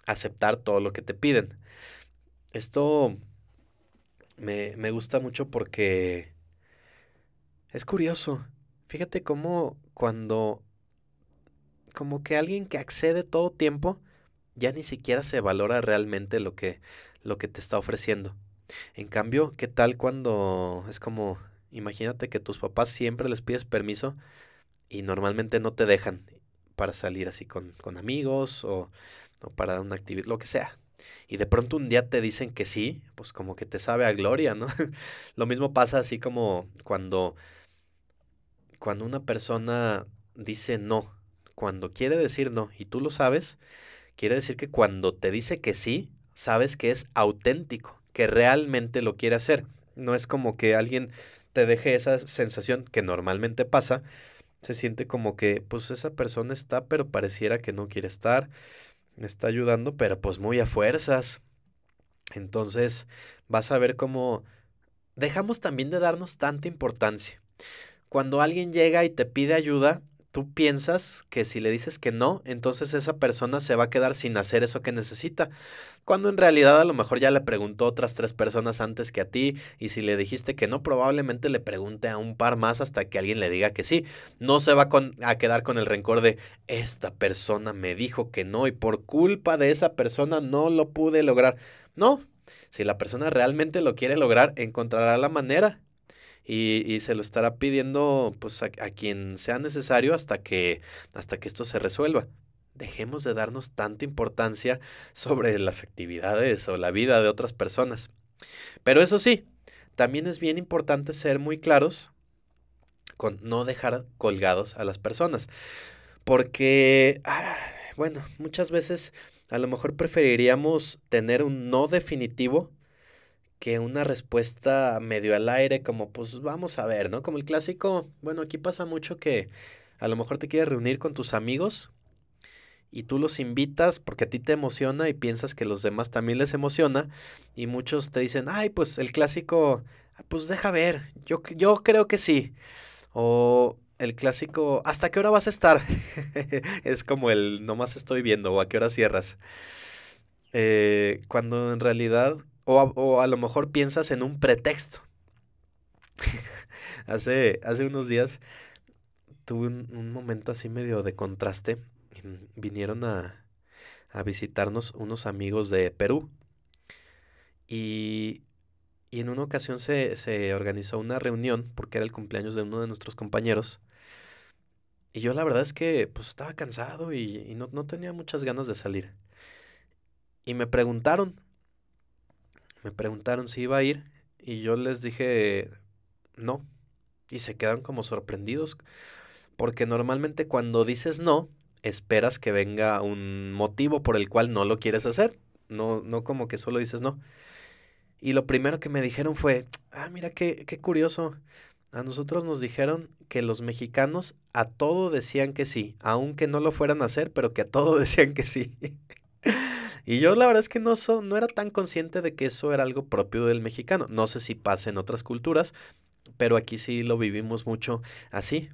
aceptar todo lo que te piden. Esto me, me gusta mucho porque es curioso. Fíjate cómo cuando como que alguien que accede todo tiempo ya ni siquiera se valora realmente lo que lo que te está ofreciendo. En cambio, ¿qué tal cuando es como imagínate que tus papás siempre les pides permiso y normalmente no te dejan para salir así con, con amigos o o para una actividad, lo que sea. Y de pronto un día te dicen que sí, pues como que te sabe a gloria, ¿no? lo mismo pasa así como cuando, cuando una persona dice no, cuando quiere decir no y tú lo sabes, quiere decir que cuando te dice que sí, sabes que es auténtico, que realmente lo quiere hacer. No es como que alguien te deje esa sensación que normalmente pasa, se siente como que pues esa persona está pero pareciera que no quiere estar me está ayudando, pero pues muy a fuerzas. Entonces vas a ver cómo dejamos también de darnos tanta importancia. Cuando alguien llega y te pide ayuda, tú piensas que si le dices que no, entonces esa persona se va a quedar sin hacer eso que necesita. Cuando en realidad a lo mejor ya le preguntó otras tres personas antes que a ti y si le dijiste que no, probablemente le pregunte a un par más hasta que alguien le diga que sí. No se va a quedar con el rencor de esta persona me dijo que no y por culpa de esa persona no lo pude lograr. No, si la persona realmente lo quiere lograr, encontrará la manera y, se lo estará pidiendo pues a, quien sea necesario hasta que, hasta que esto se resuelva. Dejemos de darnos tanta importancia sobre las actividades o la vida de otras personas. Pero eso sí, también es bien importante ser muy claros con no dejar colgados a las personas. Porque, ah, bueno, muchas veces a lo mejor preferiríamos tener un no definitivo que una respuesta medio al aire, como pues vamos a ver, ¿no? Como el clásico, bueno, aquí pasa mucho que a lo mejor te quieres reunir con tus amigos y tú los invitas porque a ti te emociona y piensas que los demás también les emociona y muchos te dicen, ay, pues el clásico, pues deja ver, yo, yo creo que sí. O el clásico, ¿hasta qué hora vas a estar? es como el, nomás estoy viendo o a qué hora cierras. Eh, cuando en realidad o a, lo mejor piensas en un pretexto. hace, hace unos días tuve un, momento así medio de contraste. Vinieron a, a visitarnos unos amigos de Perú. Y, y en una ocasión se, se, organizó una reunión porque era el cumpleaños de uno de nuestros compañeros. Y yo la verdad es que pues estaba cansado y, y no, no, tenía muchas ganas de salir. Y me preguntaron, me preguntaron si iba a ir y yo les dije no. Y se quedaron como sorprendidos porque normalmente cuando dices no, esperas que venga un motivo por el cual no lo quieres hacer. No, no como que solo dices no. Y lo primero que me dijeron fue, ah, mira qué, qué curioso. A nosotros nos dijeron que los mexicanos a todo decían que sí, aunque no lo fueran a hacer, pero que a todo decían que sí. Y yo la verdad es que no, no era tan consciente de que eso era algo propio del mexicano. No sé si pasa en otras culturas, pero aquí sí lo vivimos mucho así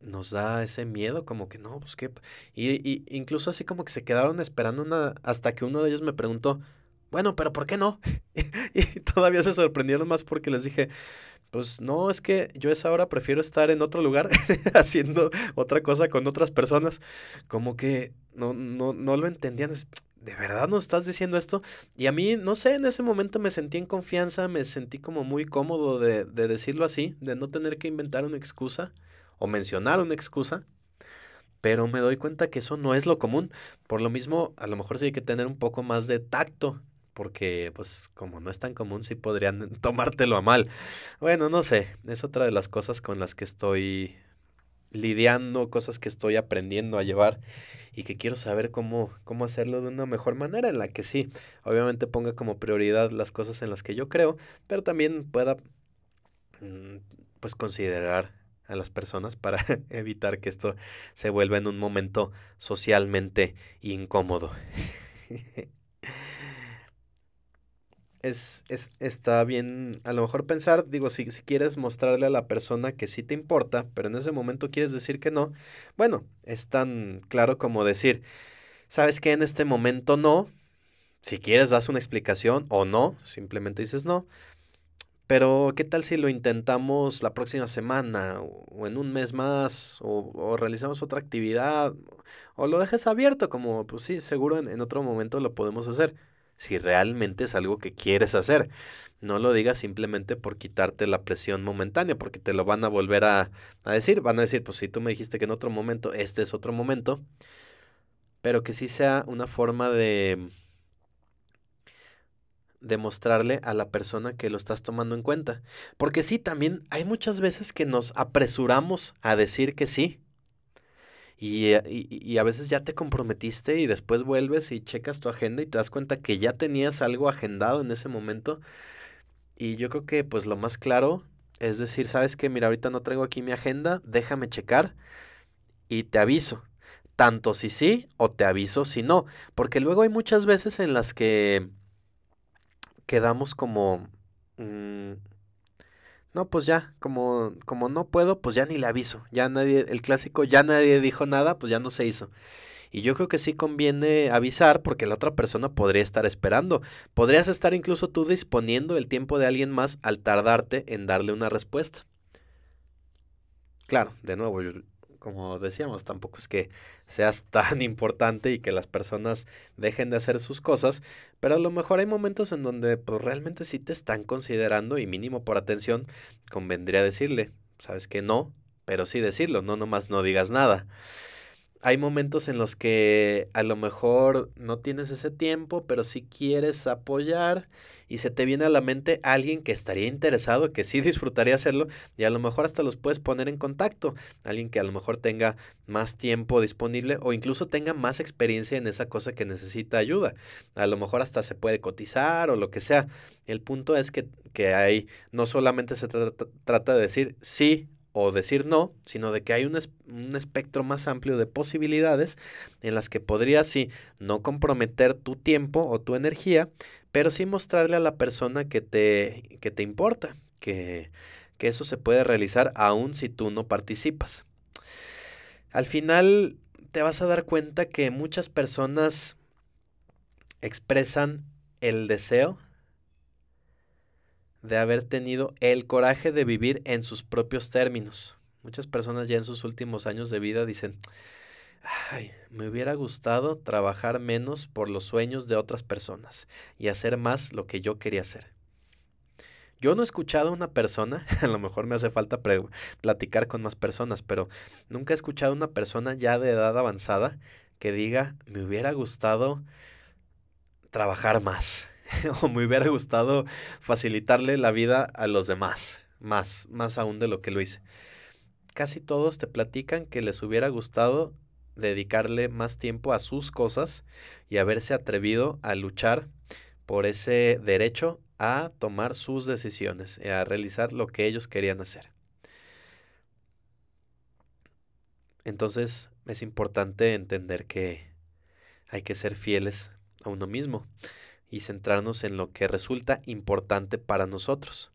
nos da ese miedo, como que no, pues qué. Y, y, incluso así como que se quedaron esperando una. Hasta que uno de ellos me preguntó, bueno, pero ¿por qué no? y todavía se sorprendieron más porque les dije, pues no, es que yo a esa hora prefiero estar en otro lugar haciendo otra cosa con otras personas. Como que no, no, no lo entendían. ¿De verdad nos estás diciendo esto? Y a mí, no sé, en ese momento me sentí en confianza, me sentí como muy cómodo de, de decirlo así, de no tener que inventar una excusa o mencionar una excusa, pero me doy cuenta que eso no es lo común. Por lo mismo, a lo mejor sí hay que tener un poco más de tacto, porque pues como no es tan común, sí podrían tomártelo a mal. Bueno, no sé, es otra de las cosas con las que estoy lidiando, cosas que estoy aprendiendo a llevar y que quiero saber cómo, cómo hacerlo de una mejor manera en la que sí, obviamente ponga como prioridad las cosas en las que yo creo, pero también pueda mm, pues considerar a las personas para evitar que esto se vuelva en un momento socialmente incómodo. es, es, está bien, a lo mejor pensar, digo, si, si quieres mostrarle a la persona que sí te importa, pero en ese momento quieres decir que no, bueno, es tan claro como decir, ¿sabes que En este momento no. Si quieres, das una explicación o no, simplemente dices no. Pero, ¿qué tal si lo intentamos la próxima semana o en un mes más o, realizamos otra actividad o lo dejes abierto como, pues sí, seguro en, otro momento lo podemos hacer. Si realmente es algo que quieres hacer, no lo digas simplemente por quitarte la presión momentánea, porque te lo van a volver a, a decir. Van a decir, pues si tú me dijiste que en otro momento, este es otro momento, pero que sí sea una forma de demostrarle a la persona que lo estás tomando en cuenta. Porque sí, también hay muchas veces que nos apresuramos a decir que sí. Y, eh, y, a veces ya te comprometiste y después vuelves y checas tu agenda y te das cuenta que ya tenías algo agendado en ese momento. Y yo creo que pues lo más claro es decir, sabes que mira, ahorita no traigo aquí mi agenda, déjame checar y te aviso. Tanto si sí o te aviso si no. Porque luego hay muchas veces en las que quedamos como... Mm, no, pues ya, como, como no puedo, pues ya ni le aviso. Ya nadie, el clásico, ya nadie dijo nada, pues ya no se hizo. Y yo creo que sí conviene avisar porque la otra persona podría estar esperando. Podrías estar incluso tú disponiendo el tiempo de alguien más al tardarte en darle una respuesta. Claro, de nuevo, como decíamos, tampoco es que seas tan importante y que las personas dejen de hacer sus cosas, pero a lo mejor hay momentos en donde pues, realmente sí te están considerando y mínimo por atención convendría decirle, sabes que no, pero sí decirlo, no nomás no digas nada. Hay momentos en los que a lo mejor no tienes ese tiempo, pero sí quieres apoyar y se te viene a la mente alguien que estaría interesado, que sí disfrutaría hacerlo y a lo mejor hasta los puedes poner en contacto, alguien que a lo mejor tenga más tiempo disponible o incluso tenga más experiencia en esa cosa que necesita ayuda. A lo mejor hasta se puede cotizar o lo que sea. El punto es que, que ahí no solamente se trata, trata de decir sí o decir no, sino de que hay un, un, espectro más amplio de posibilidades en las que podrías sí no comprometer tu tiempo o tu energía, pero sí mostrarle a la persona que te, que te importa, que, que eso se puede realizar aun si tú no participas. Al final te vas a dar cuenta que muchas personas expresan el deseo de haber tenido el coraje de vivir en sus propios términos. Muchas personas ya en sus últimos años de vida dicen, ay, me hubiera gustado trabajar menos por los sueños de otras personas y hacer más lo que yo quería hacer. Yo no he escuchado a una persona, a lo mejor me hace falta platicar con más personas, pero nunca he escuchado a una persona ya de edad avanzada que diga, me hubiera gustado trabajar más o me hubiera gustado facilitarle la vida a los demás, más, más aún de lo que lo hice. Casi todos te platican que les hubiera gustado dedicarle más tiempo a sus cosas y haberse atrevido a luchar por ese derecho a tomar sus decisiones y a realizar lo que ellos querían hacer. Entonces es importante entender que hay que ser fieles a uno mismo y centrarnos en lo que resulta importante para nosotros,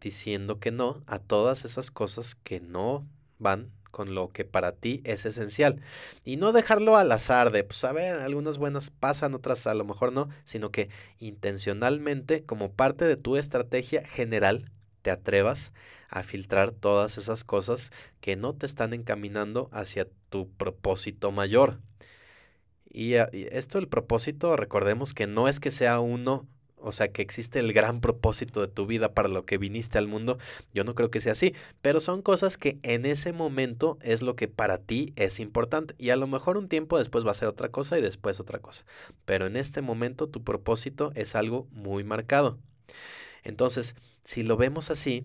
diciendo que no a todas esas cosas que no van con lo que para ti es esencial. Y no dejarlo al azar de, pues a ver, algunas buenas pasan, otras a lo mejor no, sino que intencionalmente, como parte de tu estrategia general, te atrevas a filtrar todas esas cosas que no te están encaminando hacia tu propósito mayor. Y, y esto, el propósito, recordemos que no es que sea uno o sea, que existe el gran propósito de tu vida para lo que viniste al mundo, yo no creo que sea así, pero son cosas que en ese momento es lo que para ti es importante y a lo mejor un tiempo después va a ser otra cosa y después otra cosa, pero en este momento tu propósito es algo muy marcado. Entonces, si lo vemos así,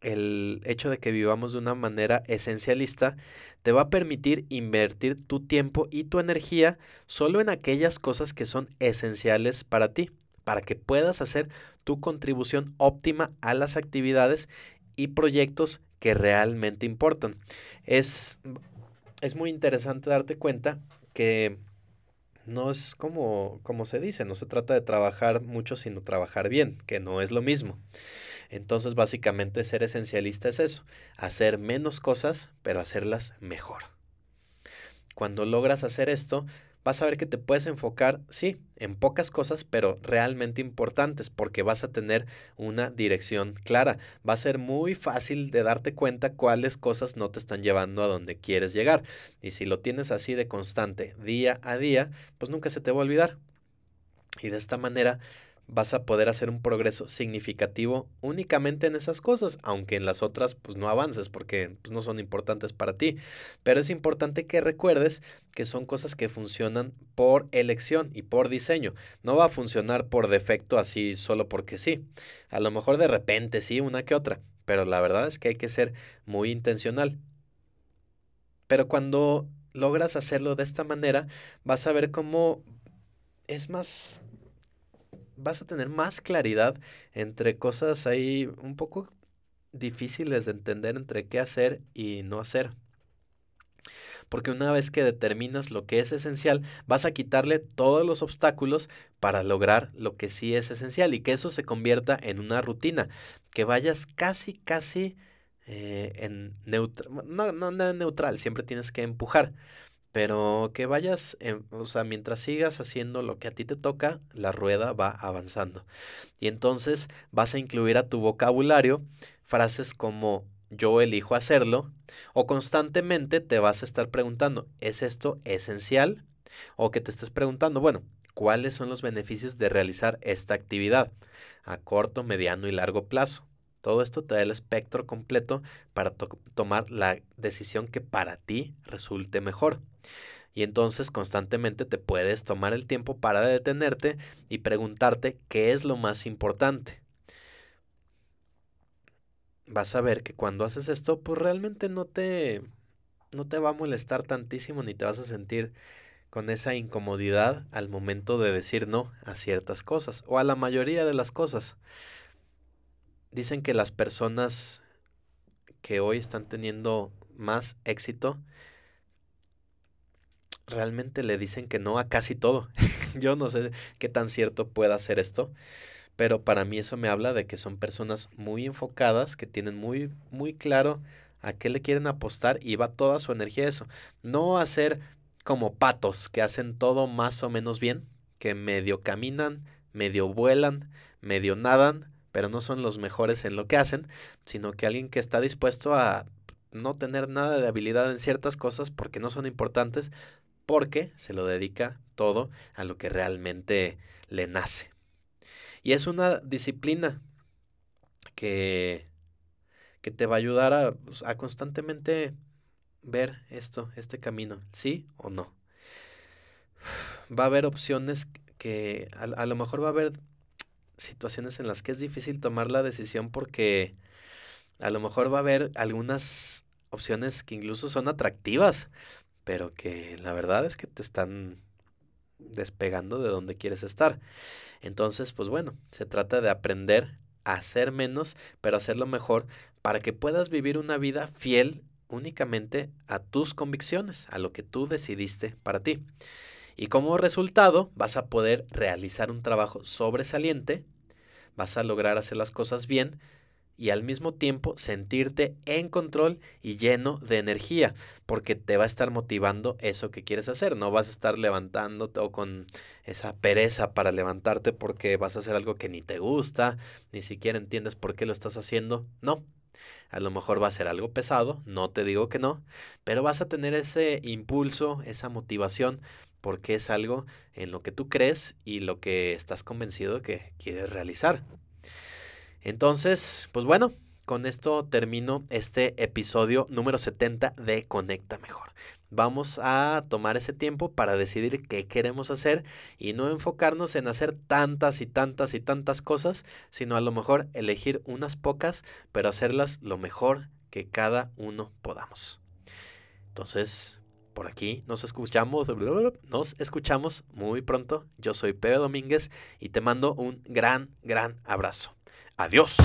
el hecho de que vivamos de una manera esencialista te va a permitir invertir tu tiempo y tu energía solo en aquellas cosas que son esenciales para ti para que puedas hacer tu contribución óptima a las actividades y proyectos que realmente importan. Es, es muy interesante darte cuenta que no es como, como se dice, no se trata de trabajar mucho, sino trabajar bien, que no es lo mismo. Entonces, básicamente, ser esencialista es eso, hacer menos cosas, pero hacerlas mejor. Cuando logras hacer esto, vas a ver que te puedes enfocar, sí, en pocas cosas, pero realmente importantes, porque vas a tener una dirección clara. Va a ser muy fácil de darte cuenta cuáles cosas no te están llevando a donde quieres llegar. Y si lo tienes así de constante, día a día, pues nunca se te va a olvidar. Y de esta manera vas a poder hacer un progreso significativo únicamente en esas cosas, aunque en las otras pues no avances porque pues, no son importantes para ti. Pero es importante que recuerdes que son cosas que funcionan por elección y por diseño. No va a funcionar por defecto así solo porque sí. A lo mejor de repente sí, una que otra, pero la verdad es que hay que ser muy intencional. Pero cuando logras hacerlo de esta manera, vas a ver cómo es más vas a tener más claridad entre cosas ahí un poco difíciles de entender entre qué hacer y no hacer. Porque una vez que determinas lo que es esencial, vas a quitarle todos los obstáculos para lograr lo que sí es esencial y que eso se convierta en una rutina, que vayas casi, casi eh, en neutral, no, no, no neutral, siempre tienes que empujar, pero que vayas, o sea, mientras sigas haciendo lo que a ti te toca, la rueda va avanzando. Y entonces vas a incluir a tu vocabulario frases como yo elijo hacerlo o constantemente te vas a estar preguntando, ¿es esto esencial? O que te estés preguntando, bueno, ¿cuáles son los beneficios de realizar esta actividad a corto, mediano y largo plazo? Todo esto te da el espectro completo para tomar la decisión que para ti resulte mejor. Y entonces constantemente te puedes tomar el tiempo para detenerte y preguntarte qué es lo más importante. Vas a ver que cuando haces esto, pues realmente no te, no te va a molestar tantísimo ni te vas a sentir con esa incomodidad al momento de decir no a ciertas cosas o a la mayoría de las cosas. Dicen que las personas que hoy están teniendo más éxito realmente le dicen que no a casi todo. Yo no sé qué tan cierto pueda ser esto, pero para mí eso me habla de que son personas muy enfocadas, que tienen muy, muy claro a qué le quieren apostar y va toda su energía a eso. No a ser como patos que hacen todo más o menos bien, que medio caminan, medio vuelan, medio nadan, pero no son los mejores en lo que hacen, sino que alguien que está dispuesto a no tener nada de habilidad en ciertas cosas porque no son importantes, porque se lo dedica todo a lo que realmente le nace. Y es una disciplina que, que te va a ayudar a, pues, a constantemente ver esto, este camino, sí o no. Va a haber opciones que a, a, lo mejor va a haber situaciones en las que es difícil tomar la decisión porque a lo mejor va a haber algunas opciones que incluso son atractivas, pero que la verdad es que te están despegando de donde quieres estar. Entonces, pues bueno, se trata de aprender a hacer menos, pero hacerlo mejor para que puedas vivir una vida fiel únicamente a tus convicciones, a lo que tú decidiste para ti. Y como resultado vas a poder realizar un trabajo sobresaliente, vas a lograr hacer las cosas bien y al mismo tiempo sentirte en control y lleno de energía, porque te va a estar motivando eso que quieres hacer. No vas a estar levantándote o con esa pereza para levantarte porque vas a hacer algo que ni te gusta, ni siquiera entiendes por qué lo estás haciendo. No. A lo mejor va a ser algo pesado, no te digo que no, pero vas a tener ese impulso, esa motivación, porque es algo en lo que tú crees y lo que estás convencido que quieres realizar. Entonces, pues bueno, con esto termino este episodio número 70 de Conecta Mejor. Vamos a tomar ese tiempo para decidir qué queremos hacer y no enfocarnos en hacer tantas y tantas y tantas cosas, sino a lo mejor elegir unas pocas, pero hacerlas lo mejor que cada uno podamos. Entonces, por aquí nos escuchamos, nos escuchamos muy pronto. Yo soy Pepe Domínguez y te mando un gran, gran abrazo. Adiós.